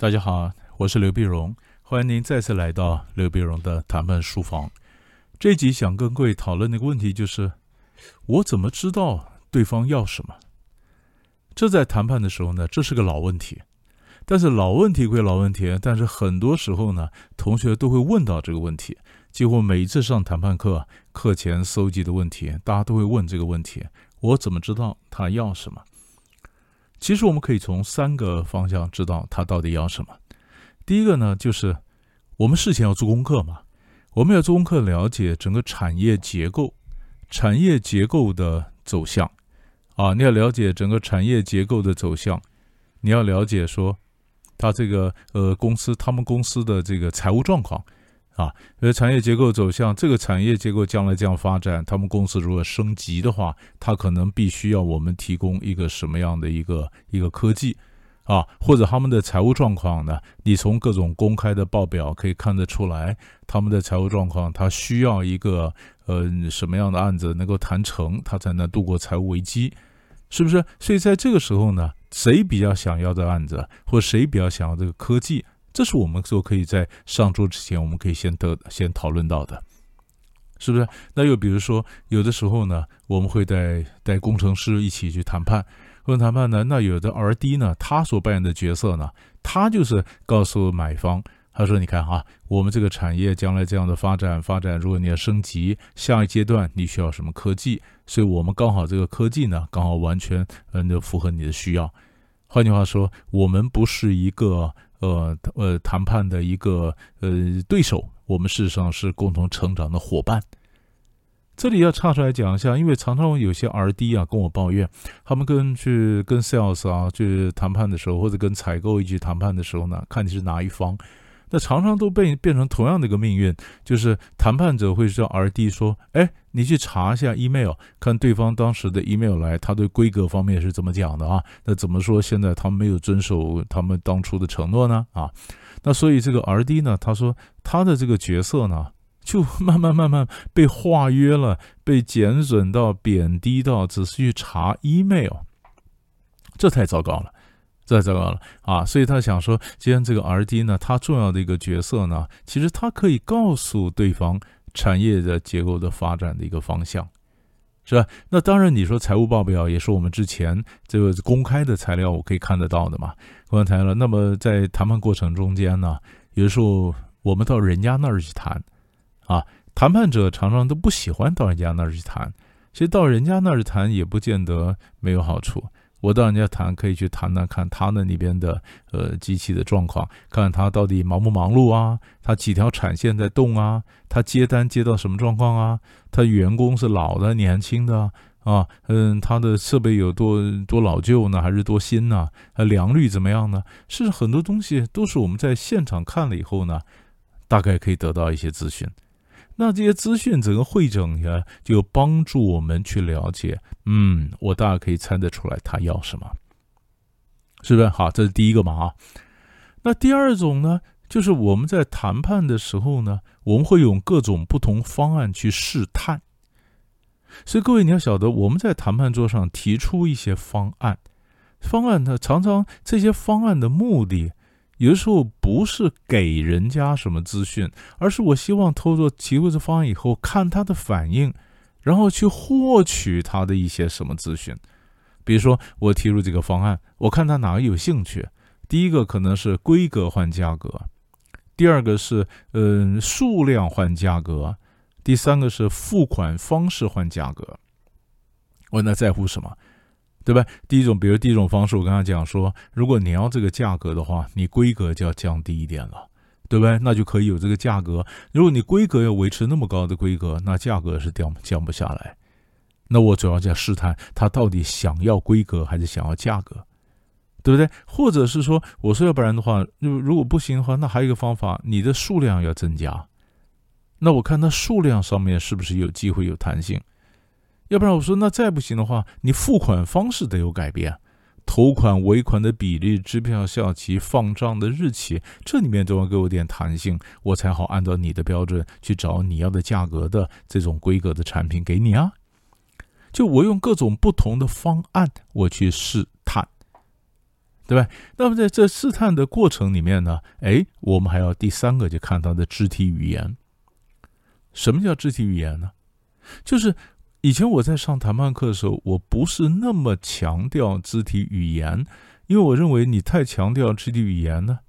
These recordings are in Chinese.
大家好，我是刘碧荣，欢迎您再次来到刘碧荣的谈判书房。这集想跟各位讨论的一个问题就是：我怎么知道对方要什么？这在谈判的时候呢，这是个老问题。但是老问题归老问题，但是很多时候呢，同学都会问到这个问题。几乎每一次上谈判课，课前搜集的问题，大家都会问这个问题：我怎么知道他要什么？其实我们可以从三个方向知道他到底要什么。第一个呢，就是我们事前要做功课嘛，我们要做功课，了解整个产业结构、产业结构的走向啊，你要了解整个产业结构的走向，你要了解说他这个呃公司他们公司的这个财务状况。啊，呃，产业结构走向这个产业结构将来这样发展，他们公司如果升级的话，它可能必须要我们提供一个什么样的一个一个科技，啊，或者他们的财务状况呢？你从各种公开的报表可以看得出来，他们的财务状况，他需要一个呃什么样的案子能够谈成，他才能度过财务危机，是不是？所以在这个时候呢，谁比较想要这案子，或谁比较想要这个科技？这是我们说可以在上桌之前，我们可以先得先讨论到的，是不是？那又比如说，有的时候呢，我们会带带工程师一起去谈判，问谈判呢，那有的 R D 呢，他所扮演的角色呢，他就是告诉买方，他说：“你看哈，我们这个产业将来这样的发展发展，如果你要升级，下一阶段你需要什么科技？所以我们刚好这个科技呢，刚好完全嗯，就符合你的需要。换句话说，我们不是一个。”呃呃，谈判的一个呃对手，我们事实上是共同成长的伙伴。这里要插出来讲一下，因为常常有些 R D 啊跟我抱怨，他们跟去跟 Sales 啊去谈判的时候，或者跟采购一起谈判的时候呢，看你是哪一方。那常常都被变成同样的一个命运，就是谈判者会叫 R D 说：“哎，你去查一下 email，看对方当时的 email 来，他对规格方面是怎么讲的啊？那怎么说现在他们没有遵守他们当初的承诺呢？啊？那所以这个 R D 呢，他说他的这个角色呢，就慢慢慢慢被化约了，被减损到贬低到只是去查 email，这太糟糕了。”在这个了啊，所以他想说，既然这个 R D 呢，他重要的一个角色呢，其实他可以告诉对方产业的结构的发展的一个方向，是吧？那当然，你说财务报表也是我们之前这个公开的材料，我可以看得到的嘛，公开材料。那么在谈判过程中间呢，有时候我们到人家那儿去谈，啊，谈判者常常都不喜欢到人家那儿去谈，其实到人家那儿谈也不见得没有好处。我到人家谈，可以去谈谈看他那里边的呃机器的状况，看看他到底忙不忙碌啊？他几条产线在动啊？他接单接到什么状况啊？他员工是老的、年轻的啊？嗯，他的设备有多多老旧呢？还是多新呢？他良率怎么样呢？是很多东西都是我们在现场看了以后呢，大概可以得到一些资讯。那这些资讯整个会诊呀，就帮助我们去了解。嗯，我大概可以猜得出来他要什么，是不是？好，这是第一个嘛啊。那第二种呢，就是我们在谈判的时候呢，我们会用各种不同方案去试探。所以各位你要晓得，我们在谈判桌上提出一些方案，方案呢，常常这些方案的目的。有的时候不是给人家什么资讯，而是我希望透过提出这方案以后，看他的反应，然后去获取他的一些什么资讯。比如说，我提出这个方案，我看他哪个有兴趣。第一个可能是规格换价格，第二个是嗯数量换价格，第三个是付款方式换价格。我那在乎什么？对吧？第一种，比如第一种方式，我跟他讲说，如果你要这个价格的话，你规格就要降低一点了，对不对？那就可以有这个价格。如果你规格要维持那么高的规格，那价格是降降不下来。那我主要在试探他到底想要规格还是想要价格，对不对？或者是说，我说要不然的话，如如果不行的话，那还有一个方法，你的数量要增加。那我看它数量上面是不是有机会有弹性？要不然我说，那再不行的话，你付款方式得有改变，头款、尾款的比例、支票效期、放账的日期，这里面都要给我点弹性，我才好按照你的标准去找你要的价格的这种规格的产品给你啊。就我用各种不同的方案，我去试探。对吧？那么在这试探的过程里面呢，哎，我们还要第三个就看他的肢体语言。什么叫肢体语言呢？就是以前我在上谈判课的时候，我不是那么强调肢体语言，因为我认为你太强调肢体语言呢，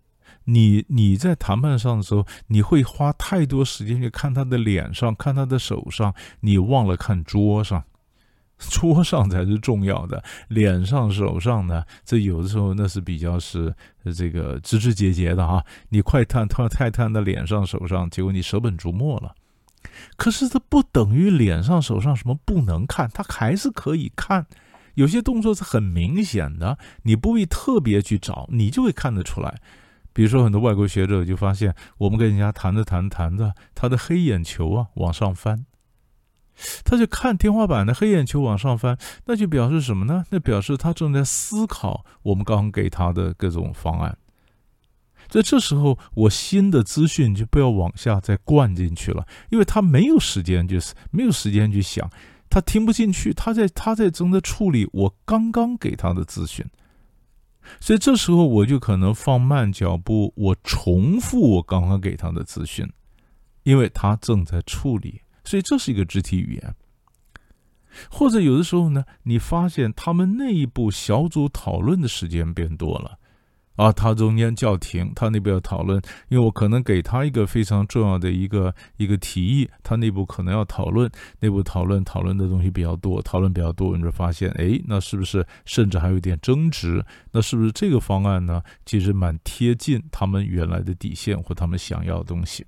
你你在谈判上的时候，你会花太多时间去看他的脸上，看他的手上，你忘了看桌上。桌上才是重要的，脸上、手上呢？这有的时候那是比较是这个枝枝节节的哈。你快探太太探的脸上、手上，结果你舍本逐末了。可是这不等于脸上、手上什么不能看，他还是可以看。有些动作是很明显的，你不必特别去找，你就会看得出来。比如说，很多外国学者就发现，我们跟人家谈着谈着谈着，他的黑眼球啊往上翻。他就看天花板的黑眼球往上翻，那就表示什么呢？那表示他正在思考我们刚刚给他的各种方案。在这时候，我新的资讯就不要往下再灌进去了，因为他没有时间，就是没有时间去想，他听不进去，他在他在正在处理我刚刚给他的资讯，所以这时候我就可能放慢脚步，我重复我刚刚给他的资讯，因为他正在处理。所以这是一个肢体语言，或者有的时候呢，你发现他们内部小组讨论的时间变多了，啊，他中间叫停，他内部要讨论，因为我可能给他一个非常重要的一个一个提议，他内部可能要讨论，内部讨论讨论的东西比较多，讨论比较多，你就发现，哎，那是不是甚至还有一点争执？那是不是这个方案呢，其实蛮贴近他们原来的底线或他们想要的东西？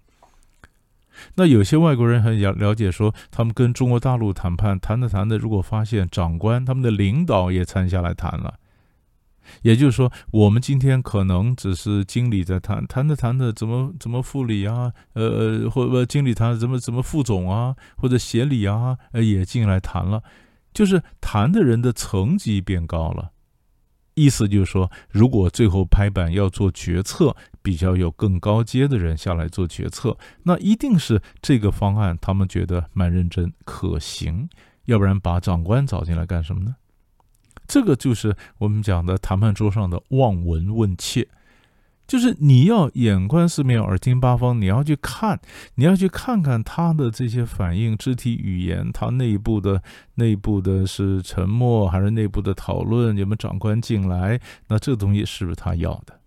那有些外国人很了了解，说他们跟中国大陆谈判，谈着谈着，如果发现长官他们的领导也参下来谈了，也就是说，我们今天可能只是经理在谈，谈着谈着，怎么怎么副理啊，呃呃，或者经理谈怎么怎么副总啊，或者协理啊，呃，也进来谈了，就是谈的人的层级变高了。意思就是说，如果最后拍板要做决策，比较有更高阶的人下来做决策，那一定是这个方案他们觉得蛮认真可行，要不然把长官找进来干什么呢？这个就是我们讲的谈判桌上的望闻问切。就是你要眼观四面，耳听八方，你要去看，你要去看看他的这些反应、肢体语言，他内部的内部的是沉默还是内部的讨论？你们长官进来？那这东西是不是他要的？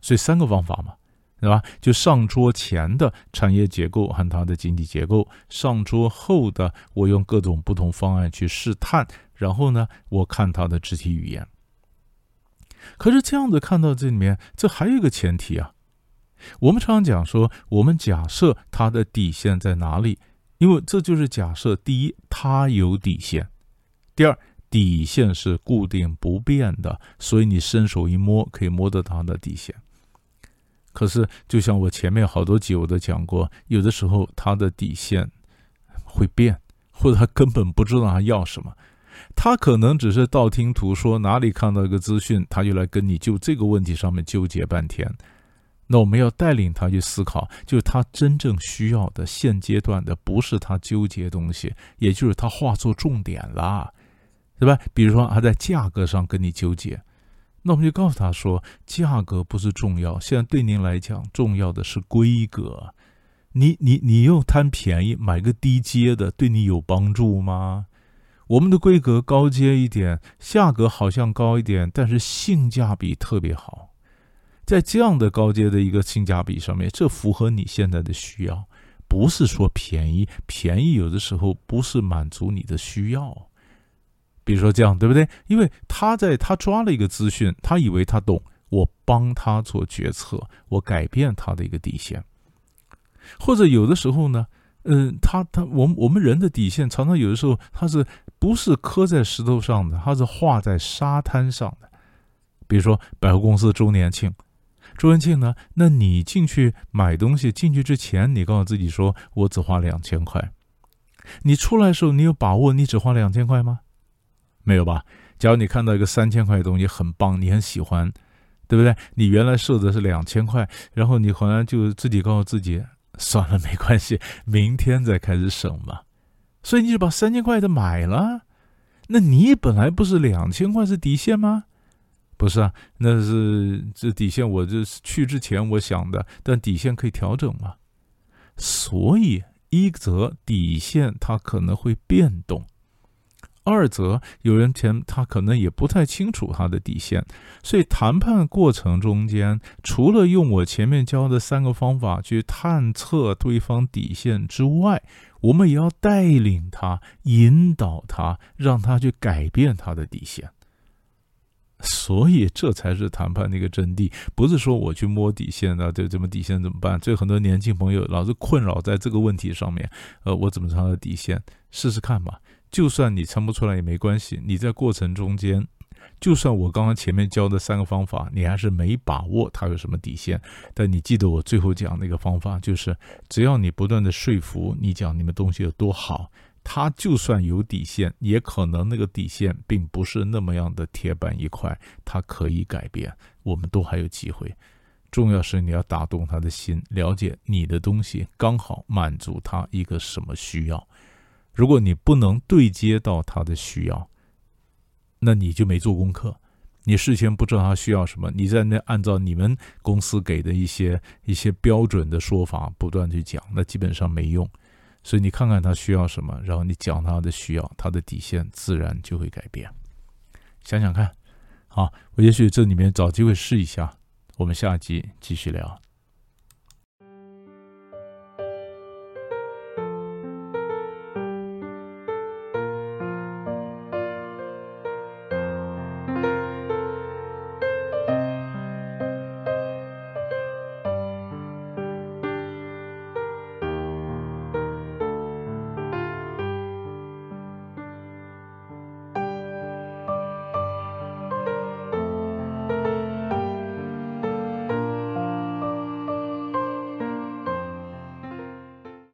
所以三个方法嘛，对吧？就上桌前的产业结构和它的经济结构，上桌后的我用各种不同方案去试探，然后呢，我看它的肢体语言。可是这样子看到这里面，这还有一个前提啊。我们常常讲说，我们假设它的底线在哪里，因为这就是假设：第一，它有底线；第二，底线是固定不变的，所以你伸手一摸，可以摸得到它的底线。可是，就像我前面好多集我都讲过，有的时候他的底线会变，或者他根本不知道他要什么。他可能只是道听途说，哪里看到一个资讯，他就来跟你就这个问题上面纠结半天。那我们要带领他去思考，就是他真正需要的现阶段的，不是他纠结东西，也就是他画错重点了，对吧？比如说他在价格上跟你纠结，那我们就告诉他说，价格不是重要，现在对您来讲重要的是规格。你你你又贪便宜买个低阶的，对你有帮助吗？我们的规格高阶一点，价格好像高一点，但是性价比特别好。在这样的高阶的一个性价比上面，这符合你现在的需要，不是说便宜，便宜有的时候不是满足你的需要。比如说这样，对不对？因为他在他抓了一个资讯，他以为他懂，我帮他做决策，我改变他的一个底线，或者有的时候呢？嗯，他他我们我们人的底线常常有的时候，他是不是刻在石头上的？他是画在沙滩上的。比如说百货公司周年庆，周年庆呢？那你进去买东西，进去之前，你告诉自己说，我只花两千块。你出来的时候，你有把握你只花两千块吗？没有吧？假如你看到一个三千块的东西很棒，你很喜欢，对不对？你原来设的是两千块，然后你好像就自己告诉自己。算了，没关系，明天再开始省吧。所以你就把三千块的买了，那你本来不是两千块是底线吗？不是啊，那是这底线，我这是去之前我想的，但底线可以调整嘛。所以一则底线它可能会变动。二则，有人前他可能也不太清楚他的底线，所以谈判过程中间，除了用我前面教的三个方法去探测对方底线之外，我们也要带领他、引导他，让他去改变他的底线。所以这才是谈判的一个真谛，不是说我去摸底线的，这怎么底线怎么办？所以很多年轻朋友老是困扰在这个问题上面。呃，我怎么他的底线？试试看吧。就算你称不出来也没关系，你在过程中间，就算我刚刚前面教的三个方法，你还是没把握它有什么底线，但你记得我最后讲那个方法，就是只要你不断的说服你讲你们东西有多好，它就算有底线，也可能那个底线并不是那么样的铁板一块，它可以改变，我们都还有机会。重要是你要打动他的心，了解你的东西刚好满足他一个什么需要。如果你不能对接到他的需要，那你就没做功课，你事先不知道他需要什么，你在那按照你们公司给的一些一些标准的说法不断去讲，那基本上没用。所以你看看他需要什么，然后你讲他的需要，他的底线自然就会改变。想想看，好，我也许这里面找机会试一下。我们下集继续聊。